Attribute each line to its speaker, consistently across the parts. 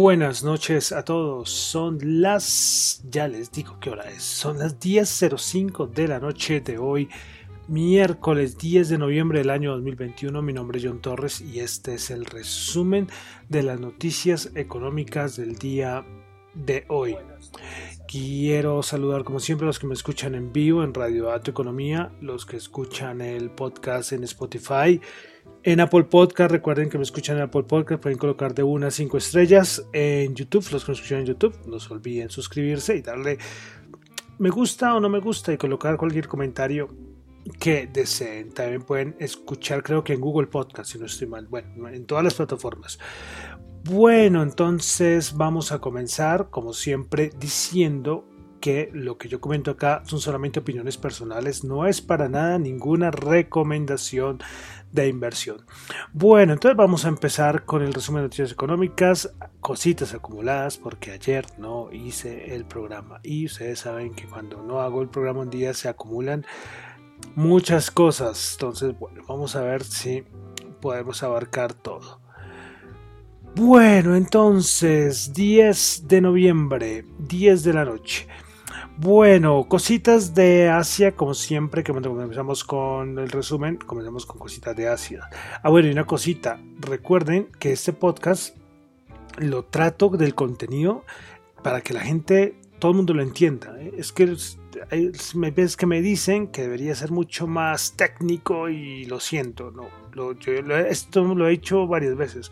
Speaker 1: Buenas noches a todos. Son las, ya les digo qué hora es, son las 10.05 de la noche de hoy, miércoles 10 de noviembre del año 2021. Mi nombre es John Torres y este es el resumen de las noticias económicas del día de hoy. Quiero saludar como siempre a los que me escuchan en vivo en Radio Dato Economía, los que escuchan el podcast en Spotify en Apple Podcast, recuerden que me escuchan en Apple Podcast, pueden colocar de una a cinco estrellas. En YouTube, los que me escuchan en YouTube, no se olviden suscribirse y darle me gusta o no me gusta y colocar cualquier comentario que deseen. También pueden escuchar, creo que en Google Podcast, si no estoy mal. Bueno, en todas las plataformas. Bueno, entonces vamos a comenzar, como siempre, diciendo que lo que yo comento acá son solamente opiniones personales, no es para nada ninguna recomendación de inversión. Bueno, entonces vamos a empezar con el resumen de noticias económicas, cositas acumuladas, porque ayer no hice el programa y ustedes saben que cuando no hago el programa un día se acumulan muchas cosas. Entonces, bueno, vamos a ver si podemos abarcar todo. Bueno, entonces, 10 de noviembre, 10 de la noche. Bueno, cositas de Asia, como siempre, que comenzamos con el resumen, comenzamos con cositas de Asia. Ah, bueno, y una cosita, recuerden que este podcast lo trato del contenido para que la gente, todo el mundo lo entienda. ¿eh? Es que me que me dicen que debería ser mucho más técnico y lo siento, no. esto lo he hecho varias veces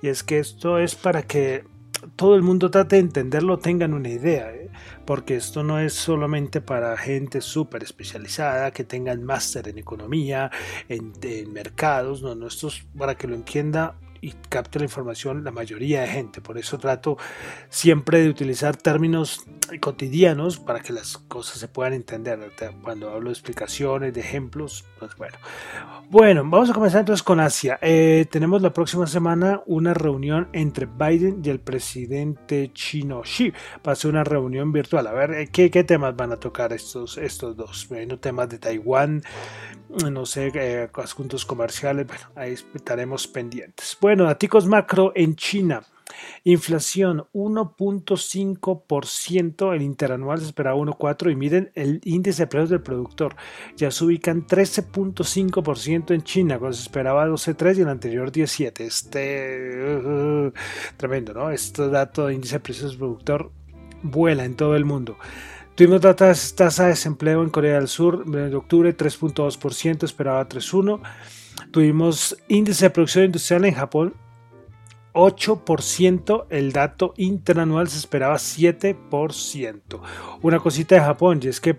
Speaker 1: y es que esto es para que todo el mundo trate de entenderlo, tengan una idea. Porque esto no es solamente para gente súper especializada, que tengan máster en economía, en, en, mercados, no, no, esto es para que lo entienda y capte la información la mayoría de gente. Por eso trato siempre de utilizar términos cotidianos para que las cosas se puedan entender. Cuando hablo de explicaciones, de ejemplos, pues bueno. Bueno, vamos a comenzar entonces con Asia. Eh, tenemos la próxima semana una reunión entre Biden y el presidente chino Xi. Va a ser una reunión virtual. A ver, eh, ¿qué, qué temas van a tocar estos, estos dos? Bueno, temas de Taiwán, no sé, eh, asuntos comerciales. Bueno, ahí estaremos pendientes. Bueno, datos macro en China. Inflación 1.5%, el interanual se esperaba 1.4% y miren el índice de precios del productor. Ya se ubican 13.5% en China, cuando se esperaba 12.3% y el anterior 17%. Este, uh, tremendo, ¿no? Este dato de índice de precios del productor vuela en todo el mundo. Tuvimos tasa de desempleo en Corea del Sur en octubre 3.2%, esperaba 3.1%. Tuvimos índice de producción industrial en Japón 8%, el dato interanual se esperaba 7%. Una cosita de Japón, y es que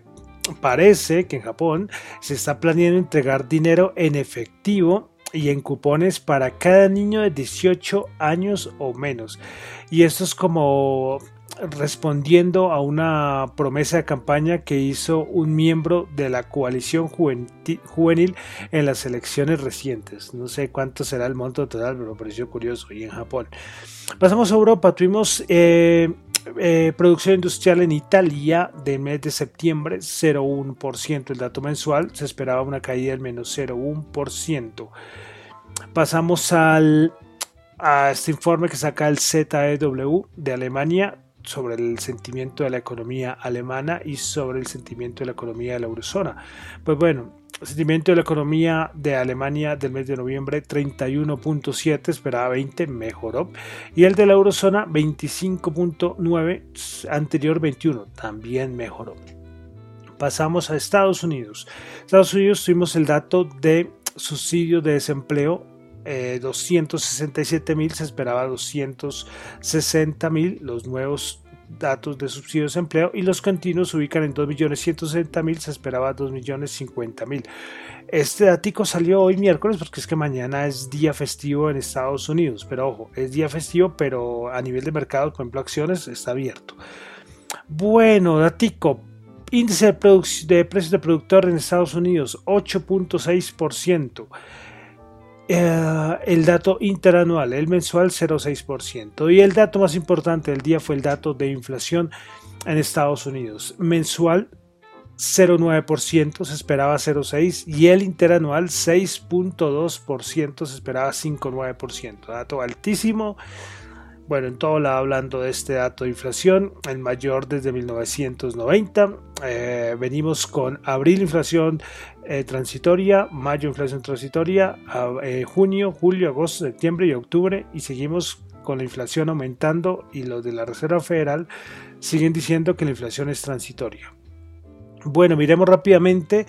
Speaker 1: parece que en Japón se está planeando entregar dinero en efectivo y en cupones para cada niño de 18 años o menos. Y esto es como respondiendo a una promesa de campaña que hizo un miembro de la coalición juvenil en las elecciones recientes. No sé cuánto será el monto total, pero me pareció curioso. Y en Japón. Pasamos a Europa. Tuvimos eh, Eh, producción industrial en Italia del mes de septiembre, 0,1%. El dato mensual se esperaba una caída del menos 0,1%. Pasamos al, a este informe que saca el ZEW de Alemania sobre el sentimiento de la economía alemana y sobre el sentimiento de la economía de la eurozona. Pues bueno, sentimiento de la economía de Alemania del mes de noviembre 31.7, esperaba 20, mejoró. Y el de la eurozona 25.9, anterior 21, también mejoró. Pasamos a Estados Unidos. Estados Unidos tuvimos el dato de subsidio de desempleo 267 eh, mil, se esperaba 260 mil, los nuevos datos de subsidio de desempleo y los continuos se ubican en 2.160.000, se esperaba 2.050.000. Este datico salió hoy miércoles porque es que mañana es día festivo en Estados Unidos, pero ojo, es día festivo, pero a nivel de mercado, por ejemplo, acciones está abierto. Bueno, datico, índice de, de precios de productor en Estados Unidos 8.6%. Eh, el dato interanual, el mensual 0,6%. Y el dato más importante del día fue el dato de inflación en Estados Unidos. Mensual 0,9%, se esperaba 0,6% y el interanual 6,2%, se esperaba 5,9%. Dato altísimo bueno, en todo lado hablando de este dato de inflación, el mayor desde 1990. Eh, venimos con abril inflación eh, transitoria, mayo inflación transitoria, eh, junio, julio, agosto, septiembre y octubre y seguimos con la inflación aumentando y los de la Reserva Federal siguen diciendo que la inflación es transitoria. Bueno, miremos rápidamente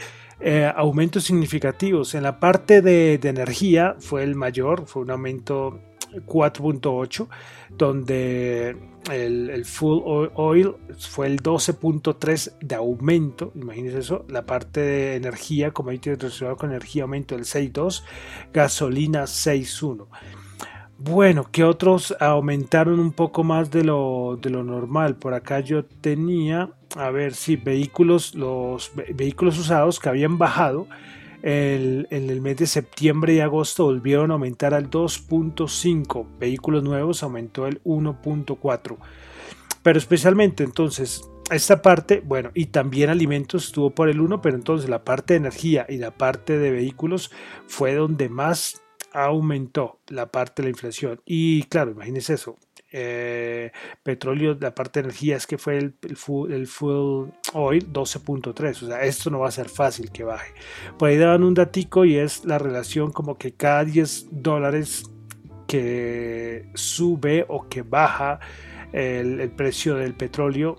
Speaker 1: aumentos significativos. En la parte de, de energía fue el mayor, fue un aumento 4.8, donde el, full oil fue el 12.3 de aumento, imagínense eso, la parte de energía, como ahí relacionado con energía, aumento del 6.2, gasolina 6.1. Bueno, ¿qué otros aumentaron un poco más de lo, de lo normal? Por acá yo tenía, a ver si vehículos, los vehículos usados que habían bajado, en el mes de septiembre y agosto volvieron a aumentar al 2.5. Vehículos nuevos aumentó el 1.4. Pero especialmente entonces esta parte, bueno, y también alimentos estuvo por el 1, pero entonces la parte de energía y la parte de vehículos fue donde más aumentó la parte de la inflación. Y claro, imagínense eso, eh, petróleo, la parte de energía es que fue el, el, full, el oil 12.3, o sea, esto no va a ser fácil que baje. Por ahí daban un datico y es la relación como que cada 10 dólares que sube o que baja el, el precio del petróleo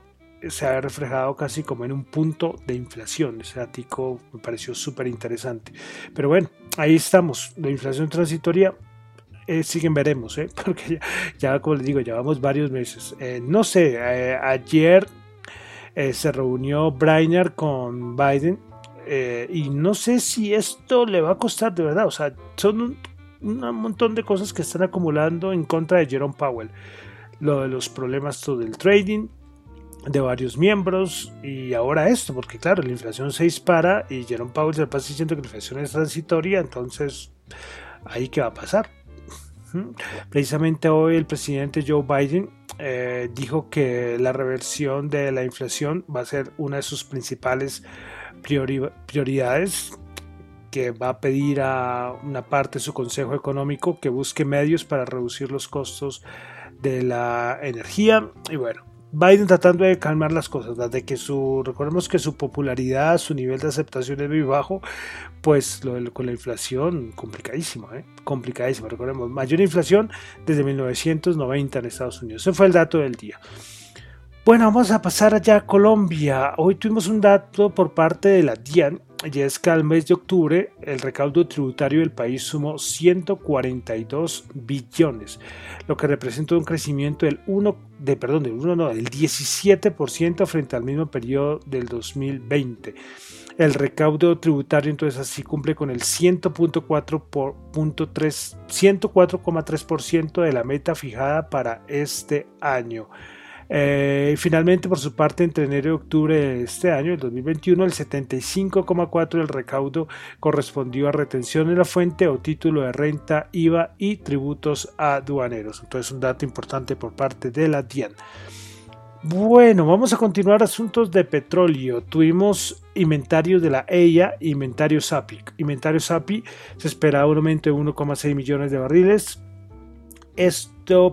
Speaker 1: se ha reflejado casi como en un punto de inflación. Ese datico me pareció súper interesante. Pero bueno, ahí estamos. La inflación transitoria eh, siguen veremos, ¿eh? porque ya, como les digo, llevamos varios meses. Eh, no sé, ayer se reunió Brainer con Biden y no sé si esto le va a costar de verdad. O sea, son un, montón de cosas que están acumulando en contra de Jerome Powell. Lo de los problemas todo del trading, de varios miembros y ahora esto, porque claro, la inflación se dispara y Jerome Powell se pasa diciendo que la inflación es transitoria, entonces ahí qué va a pasar. Precisamente hoy el presidente Joe Biden eh, dijo que la reversión de la inflación va a ser una de sus principales prioridades que va a pedir a una parte de su Consejo Económico que busque medios para reducir los costos de la energía. Y bueno, Biden tratando de calmar las cosas, de que su, recordemos que su popularidad, su nivel de aceptación es muy bajo, pues lo, con la inflación, complicadísimo, ¿eh? complicadísimo, recordemos, mayor inflación desde 1990 en Estados Unidos, ese fue el dato del día. Bueno, vamos a pasar allá a Colombia. Hoy tuvimos un dato por parte de la DIAN y es que al mes de octubre el recaudo tributario del país sumó 142 billones, lo que representa un crecimiento del 1 de perdón, del 1 no, del 17% frente al mismo periodo del 2020. El recaudo tributario entonces así cumple con el 104,3% de la meta fijada para este año. Eh, finalmente, por su parte, entre enero y octubre de este año, el 2021, el 75,4% del recaudo correspondió a retención en la fuente o título de renta, IVA y tributos aduaneros. Entonces, un dato importante por parte de la DIAN. Bueno, vamos a continuar asuntos de petróleo. Tuvimos inventarios de la EIA, inventario SAPI. Inventario SAPI se esperaba un aumento de 1,6 millones de barriles.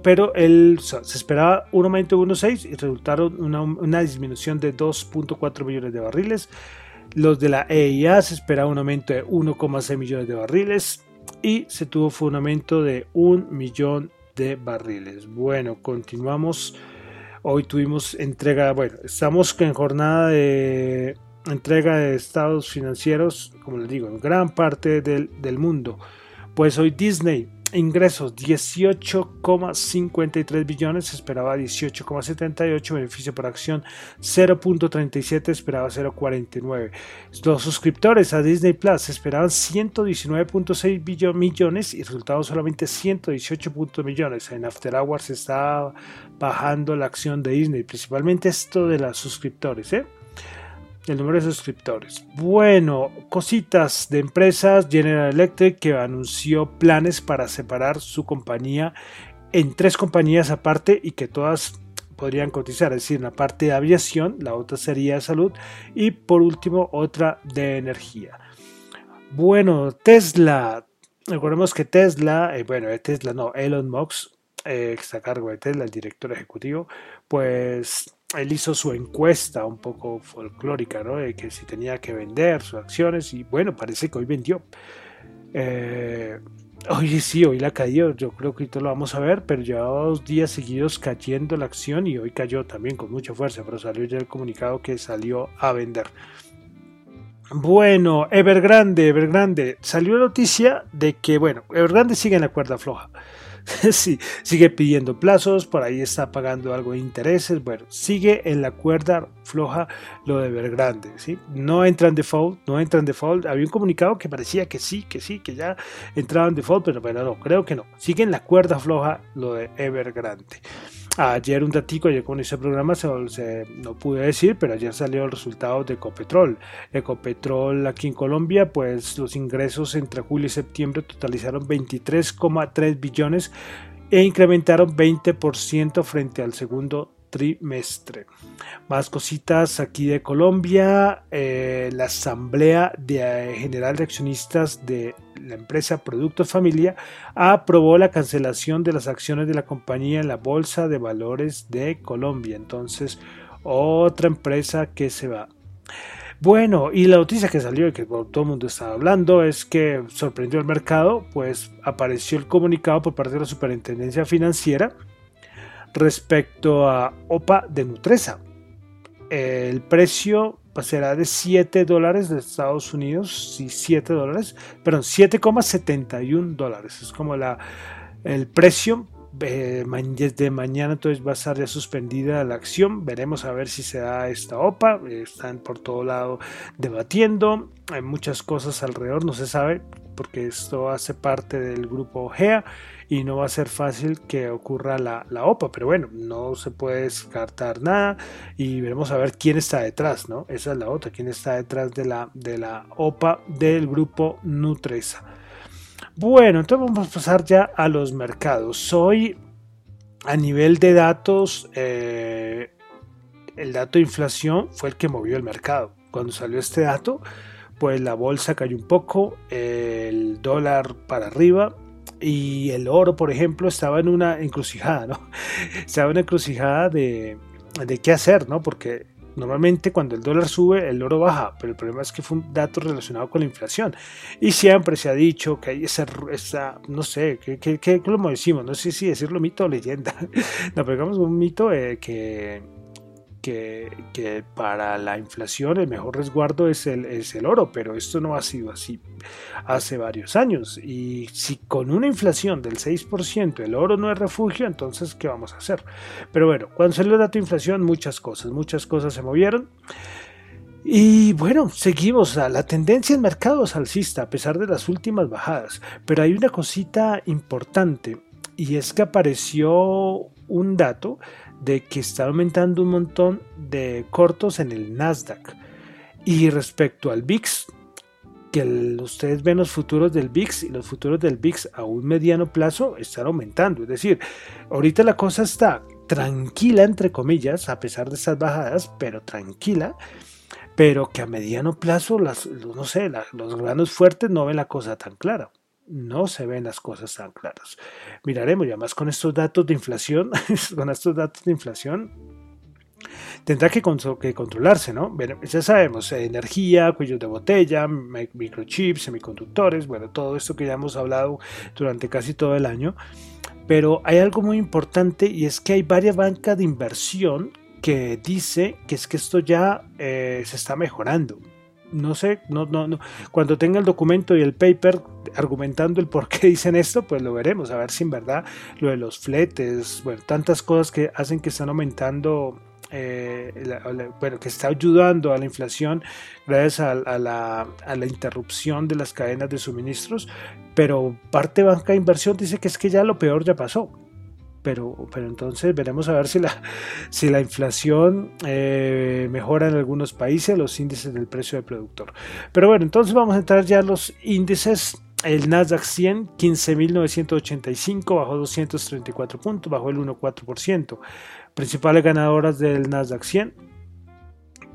Speaker 1: Pero el, se esperaba un aumento de 1,6 y resultaron una, disminución de 2,4 millones de barriles. Los de la EIA se esperaba un aumento de 1,6 millones de barriles y se tuvo un aumento de 1 millón de barriles. Bueno, continuamos Hoy tuvimos entrega, bueno, estamos en jornada de entrega de estados financieros, como les digo, en gran parte del, del mundo. Pues hoy Disney Ingresos 18,53 billones, se esperaba 18,78, beneficio por acción 0.37, esperaba 0.49. Los suscriptores a Disney Plus esperaban 119.6 millones y resultados solamente 118 millones. En After Hours está bajando la acción de Disney, principalmente esto de los suscriptores, ¿eh? El número de suscriptores. Bueno, cositas de empresas. General Electric que anunció planes para separar su compañía en tres compañías aparte y que todas podrían cotizar, es decir, una parte de aviación, la otra sería de salud y por último otra de energía. Bueno, Tesla, recordemos que Tesla, eh, bueno, Tesla no, Elon Musk, eh, está a cargo de Tesla, el director ejecutivo, pues él hizo su encuesta un poco folclórica, ¿no? De que si tenía que vender sus acciones y bueno, parece que hoy vendió. Eh, hoy sí, hoy la cayó, yo creo que esto lo vamos a ver, pero llevaba dos días seguidos cayendo la acción y hoy cayó también con mucha fuerza, pero salió ya el comunicado que salió a vender. Bueno, Evergrande, Evergrande, salió noticia de que, bueno, Evergrande sigue en la cuerda floja. sí, sigue pidiendo plazos, por ahí está pagando algo de intereses, bueno, sigue en la cuerda floja lo de Evergrande, ¿sí? No entra en default, no entra en default, había un comunicado que parecía que sí, que sí, que ya entraba en default, pero bueno, no, creo que no, sigue en la cuerda floja lo de Evergrande. Ayer un datico, ayer con ese programa se, no pude decir, pero ayer salió el resultado de Ecopetrol. Ecopetrol aquí en Colombia, pues los ingresos entre julio y septiembre totalizaron 23,3 billones e incrementaron 20% frente al segundo trimestre. Más cositas aquí de Colombia. Eh, la Asamblea de, General de Accionistas de la empresa Productos Familia aprobó la cancelación de las acciones de la compañía en la Bolsa de Valores de Colombia. Entonces, otra empresa que se va. Bueno, y la noticia que salió y que todo el mundo estaba hablando es que sorprendió al mercado, pues apareció el comunicado por parte de la Superintendencia Financiera respecto a OPA de Nutresa. El precio será de 7 dólares de Estados Unidos, sí, 7 dólares, perdón, 7,71 dólares. Es como la, el precio eh, desde mañana entonces va a estar ya suspendida la acción. Veremos a ver si se da esta OPA. Están por todo lado debatiendo. Hay muchas cosas alrededor, no se sabe porque esto hace parte del grupo GEA y no va a ser fácil que ocurra la, OPA, pero bueno, no se puede descartar nada y veremos a ver quién está detrás, ¿no? Esa es la otra, quién está detrás de la, de la OPA del grupo Nutresa. Bueno, entonces vamos a pasar ya a los mercados. Hoy, a nivel de datos, eh, el dato de inflación fue el que movió el mercado. Cuando salió este dato, pues la bolsa cayó un poco, el dólar para arriba, y el oro, por ejemplo, estaba en una encrucijada, ¿no? Estaba en una encrucijada de, de qué hacer, ¿no? Porque normalmente cuando el dólar sube, el oro baja, pero el problema es que fue un dato relacionado con la inflación. Y siempre se ha dicho que hay esa, esa no sé, ¿qué, qué, qué, lo decimos? No sé si decirlo mito o leyenda. no, pero digamos un mito eh, que que, para la inflación el mejor resguardo es el, es el oro, pero esto no ha sido así hace varios años. Y si con una inflación del 6% el oro no es refugio, entonces ¿qué vamos a hacer? Pero bueno, cuando salió el dato de inflación, muchas cosas, muchas cosas se movieron. Y bueno, seguimos. La tendencia en mercado es alcista a pesar de las últimas bajadas. Pero hay una cosita importante y es que apareció un dato de que está aumentando un montón de cortos en el Nasdaq. Y respecto al VIX, que ustedes ven los futuros del VIX y los futuros del VIX a un mediano plazo están aumentando. Es decir, ahorita la cosa está tranquila, entre comillas, a pesar de estas bajadas, pero tranquila, pero que a mediano plazo, las, no sé, los granos fuertes no ven la cosa tan clara. No se ven las cosas tan claras. Miraremos ya más con estos datos de inflación, con estos datos de inflación, tendrá que, controlarse, ¿no? ya sabemos, energía, cuellos de botella, microchips, semiconductores, bueno, todo esto que ya hemos hablado durante casi todo el año. Pero hay algo muy importante y es que hay varias bancas de inversión que dice que es que esto ya eh, se está mejorando. No sé, no, no, no. Cuando tenga el documento y el paper argumentando el por qué dicen esto, pues lo veremos, a ver si en verdad lo de los fletes, bueno, tantas cosas que hacen que están aumentando eh, bueno, que está ayudando a la inflación gracias a, la, interrupción de las cadenas de suministros, pero parte banca de inversión dice que es que ya lo peor ya pasó. Pero, pero entonces veremos a ver si la, si la inflación eh, mejora en algunos países los índices del precio del productor. Pero bueno, entonces vamos a entrar ya a los índices el Nasdaq 100, 15.985, bajó 234 puntos, bajó el 1,4%. Principales ganadoras del Nasdaq 100.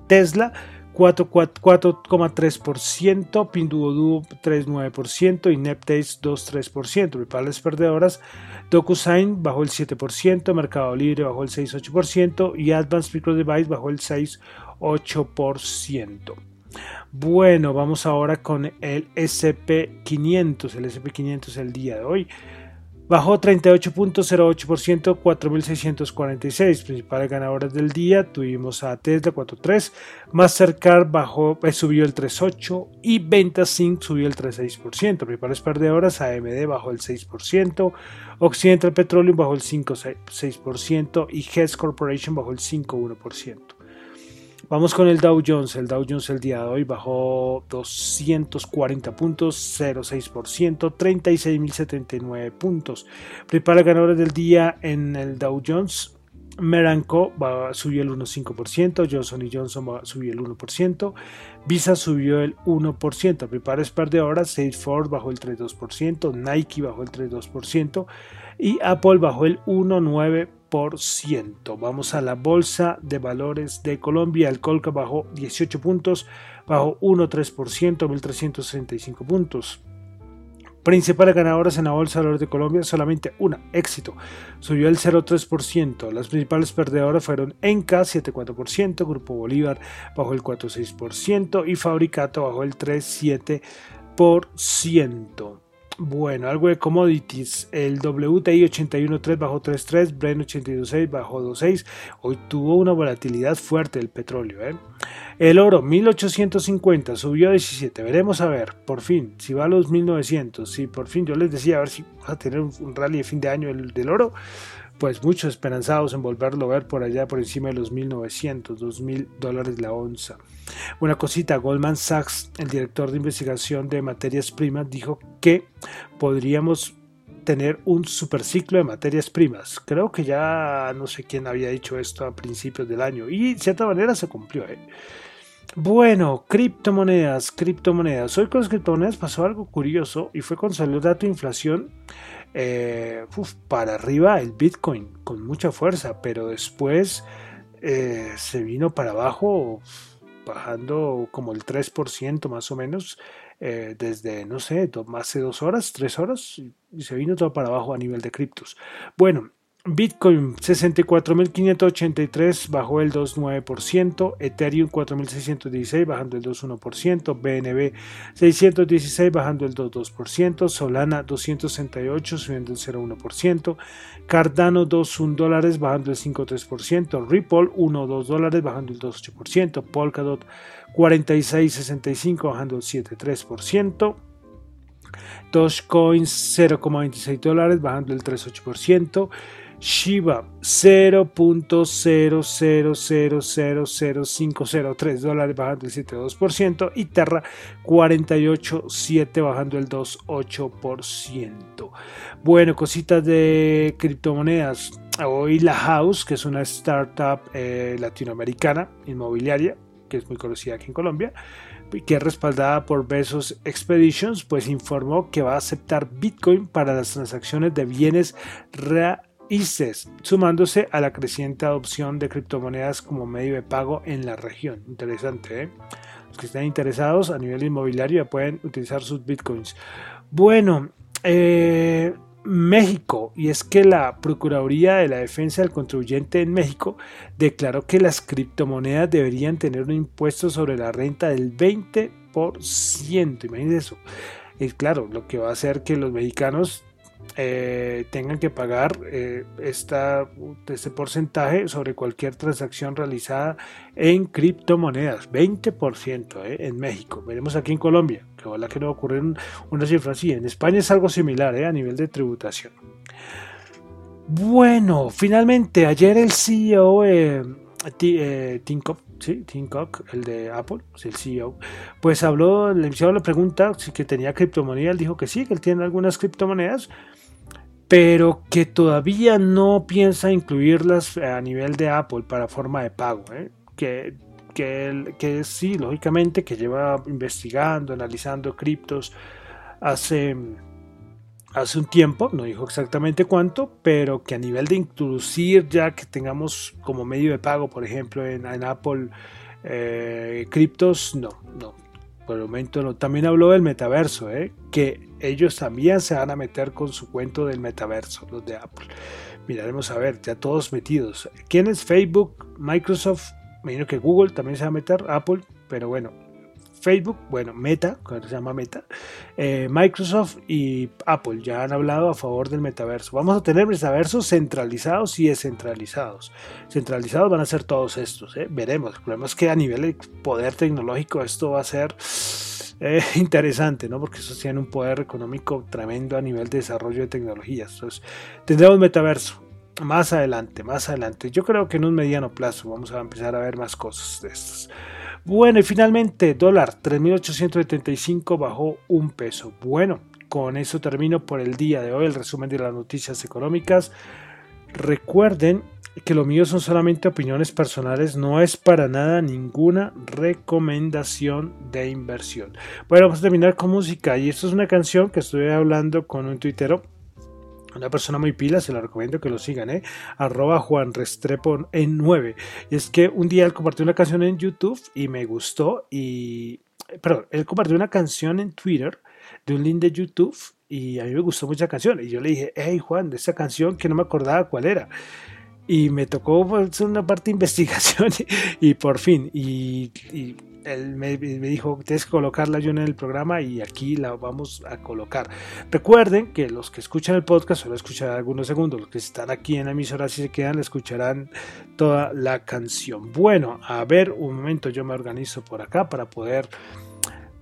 Speaker 1: Tesla 4,3%, Pinduoduo 3,9% y Neptase 2,3%. Principales perdedoras, DocuSign bajó el 7%, Mercado Libre bajó el 6,8% y Advanced Micro Device bajó el 6,8%. Bueno, vamos ahora con el SP500. El SP500 el día de hoy bajó 38.08%, 4.646. Principales ganadoras del día tuvimos a Tesla 4.3, Mastercard bajó, eh, subió el 3.8 y Ventasync subió el 3.6%. Principales perdedoras, AMD bajó el 6%, Occidental Petroleum bajó el 5.6% y Hess Corporation bajó el 5.1%. Vamos con el Dow Jones. El Dow Jones el día de hoy bajó 240 puntos, 0,6%, 36.079 puntos. Principales ganadores del día en el Dow Jones. Meranco subió el 1,5%, Johnson Johnson subió el 1%, Visa subió el 1%, Principales perdedoras, Salesforce bajó el 3,2%, Nike bajó el 3,2% y Apple bajó el 1,9%. Vamos a la Bolsa de Valores de Colombia. El Colca bajó 18 puntos, bajó 1,3%, 1.365 puntos. Principales ganadoras en la Bolsa de Valores de Colombia, solamente una, éxito, subió el 0,3%. Las principales perdedoras fueron Enca, 7,4%, Grupo Bolívar bajó el 4,6% y Fabricato bajó el 3,7%. Bueno, algo de commodities. El WTI 81.3 bajó 3.3, Brent 82.6 bajó 2.6. Hoy tuvo una volatilidad fuerte el petróleo. ¿eh? El oro 1850 subió a 17. Veremos a ver, por fin, si va a los 1900. Si por fin yo les decía a ver si va a tener un rally de fin de año el, del oro pues muchos esperanzados en volverlo a ver por allá por encima de los 1900, 2000 dólares la onza. Una cosita, Goldman Sachs, el director de investigación de materias primas, dijo que podríamos tener un superciclo de materias primas. Creo que ya no sé quién había dicho esto a principios del año y de cierta manera se cumplió. ¿eh? Bueno, criptomonedas, criptomonedas. Hoy con las criptomonedas pasó algo curioso y fue con el dato de inflación eh, para arriba el Bitcoin con mucha fuerza, pero después eh, se vino para abajo bajando como el 3% más o menos eh, desde, no sé, más de dos horas, tres horas, y se vino todo para abajo a nivel de criptos. Bueno, Bitcoin 64.583 bajó el 2,9%, Ethereum 4.616 bajando el 2,1%, BNB 616 bajando el 2,2%, Solana 268 subiendo el 0,1%, Cardano 2,1 dólares bajando el 5,3%, Ripple 1,2 dólares bajando el 2,8%, Polkadot 46,65 bajando el 7,3%, Dogecoin 0,26 dólares bajando el 3,8%, Shiba 0.000000503 dólares bajando el 7,2% y Terra 48.7 bajando el 2,8%. Bueno, cositas de criptomonedas. Hoy la House, que es una startup eh, latinoamericana inmobiliaria, que es muy conocida aquí en Colombia, que es respaldada por Besos Expeditions, pues informó que va a aceptar Bitcoin para las transacciones de bienes ICES, sumándose a la creciente adopción de criptomonedas como medio de pago en la región. Interesante, ¿eh? Los que estén interesados a nivel inmobiliario pueden utilizar sus bitcoins. Bueno, eh, México, y es que la Procuraduría de la Defensa del Contribuyente en México declaró que las criptomonedas deberían tener un impuesto sobre la renta del 20%. Imagínense eso. Es claro, lo que va a hacer que los mexicanos eh, tengan que pagar eh, esta, este porcentaje sobre cualquier transacción realizada en criptomonedas, 20% eh, en México. Veremos aquí en Colombia, que ojalá que no ocurra una cifra así. En España es algo similar a nivel de tributación. Bueno, finalmente ayer el CEO Cook, sí, Tim Cook, el de Apple, el CEO, pues habló, le hicieron la pregunta si que tenía criptomonedas, él dijo que sí, que él tiene algunas criptomonedas, pero que todavía no piensa incluirlas a nivel de Apple para forma de pago. ¿eh? Que, que, que, sí, lógicamente, que lleva investigando, analizando criptos hace, hace un tiempo, no dijo exactamente cuánto, pero que a nivel de introducir ya que tengamos como medio de pago, por ejemplo, en, Apple eh, criptos, no, no, por el momento no. También habló del metaverso, ¿eh? que ellos también se van a meter con su cuento del metaverso, los de Apple. Miraremos a ver, ya todos metidos. ¿Quién es Facebook? Microsoft, me imagino que Google también se va a meter, Apple, pero bueno, Facebook, bueno, Meta, que se llama Meta, eh, Microsoft y Apple ya han hablado a favor del metaverso. Vamos a tener metaversos centralizados y descentralizados. Centralizados van a ser todos estos, ¿eh? veremos. El problema es que a nivel de poder tecnológico esto va a ser eh, interesante, ¿no? Porque eso tiene un poder económico tremendo a nivel de desarrollo de tecnologías. Entonces, tendremos metaverso. Más adelante, más adelante. Yo creo que en un mediano plazo vamos a empezar a ver más cosas de estas. Bueno, y finalmente, dólar 3.875 bajó un peso. Bueno, con eso termino por el día de hoy el resumen de las noticias económicas. Recuerden que lo mío son solamente opiniones personales, no es para nada ninguna recomendación de inversión. Bueno, vamos a terminar con música y esto es una canción que estoy hablando con un tuitero una persona muy pila, se la recomiendo que lo sigan, ¿eh? Arroba Juan Restrepo en 9. Y es que un día él compartió una canción en YouTube y me gustó. Y. Perdón, él compartió una canción en Twitter de un link de YouTube y a mí me gustó mucha canción. Y yo le dije, hey Juan, de esa canción que no me acordaba cuál era. Y me tocó hacer pues, una parte de investigación y, por fin. y él me, dijo, tienes que colocarla yo en el programa y aquí la vamos a colocar. Recuerden que los que escuchan el podcast solo escucharán algunos segundos, los que están aquí en la emisora si se quedan, escucharán toda la canción. Bueno, a ver, un momento, yo me organizo por acá para poder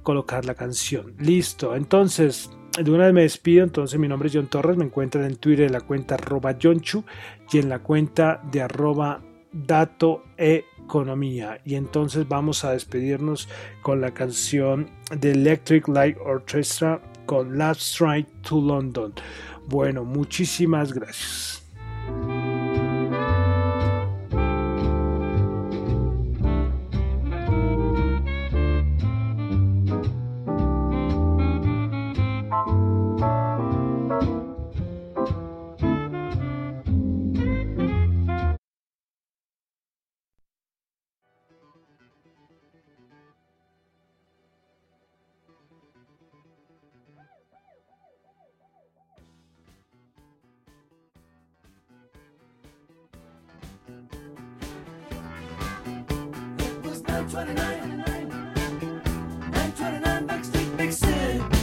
Speaker 1: colocar la canción. Listo, entonces de una vez me despido, entonces mi nombre es John Torres, me encuentran en Twitter en la cuenta arroba Chu y en la cuenta de arroba dato economía. Y entonces vamos a despedirnos con la canción de Electric Light Orchestra con Last Ride to London. Bueno, muchísimas gracias. Twenty nine, 929 Backstreet Big City